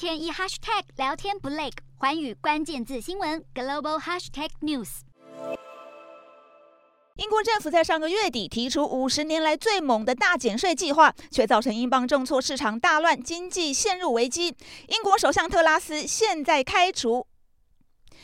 天一 hashtag 聊天不累，寰宇关键字新闻 global hashtag news。英国政府在上个月底提出五十年来最猛的大减税计划，却造成英镑重挫，市场大乱，经济陷入危机。英国首相特拉斯现在开除。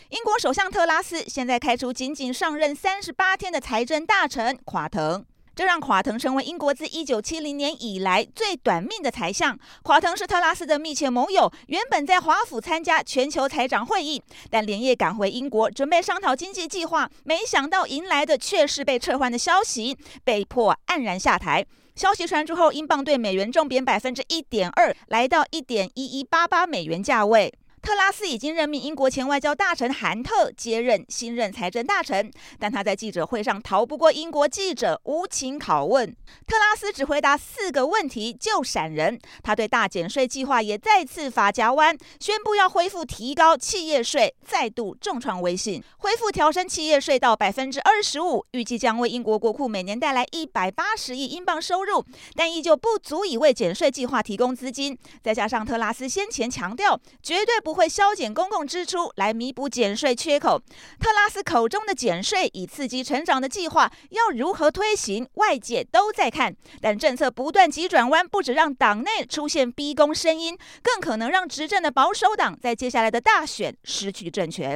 英国首相特拉斯现在开除仅仅上任三十八天的财政大臣垮腾。这让垮腾成为英国自一九七零年以来最短命的财相。垮腾是特拉斯的密切盟友，原本在华府参加全球财长会议，但连夜赶回英国准备商讨经济计划，没想到迎来的却是被撤换的消息，被迫黯然下台。消息传出后，英镑兑美元重贬百分之一点二，来到一点一一八八美元价位。特拉斯已经任命英国前外交大臣韩特接任新任财政大臣，但他在记者会上逃不过英国记者无情拷问。特拉斯只回答四个问题就闪人。他对大减税计划也再次发夹弯，宣布要恢复提高企业税，再度重创威信。恢复调升企业税到百分之二十五，预计将为英国国库每年带来一百八十亿英镑收入，但依旧不足以为减税计划提供资金。再加上特拉斯先前强调，绝对不。会削减公共支出来弥补减税缺口。特拉斯口中的减税以刺激成长的计划要如何推行，外界都在看。但政策不断急转弯，不止让党内出现逼宫声音，更可能让执政的保守党在接下来的大选失去政权。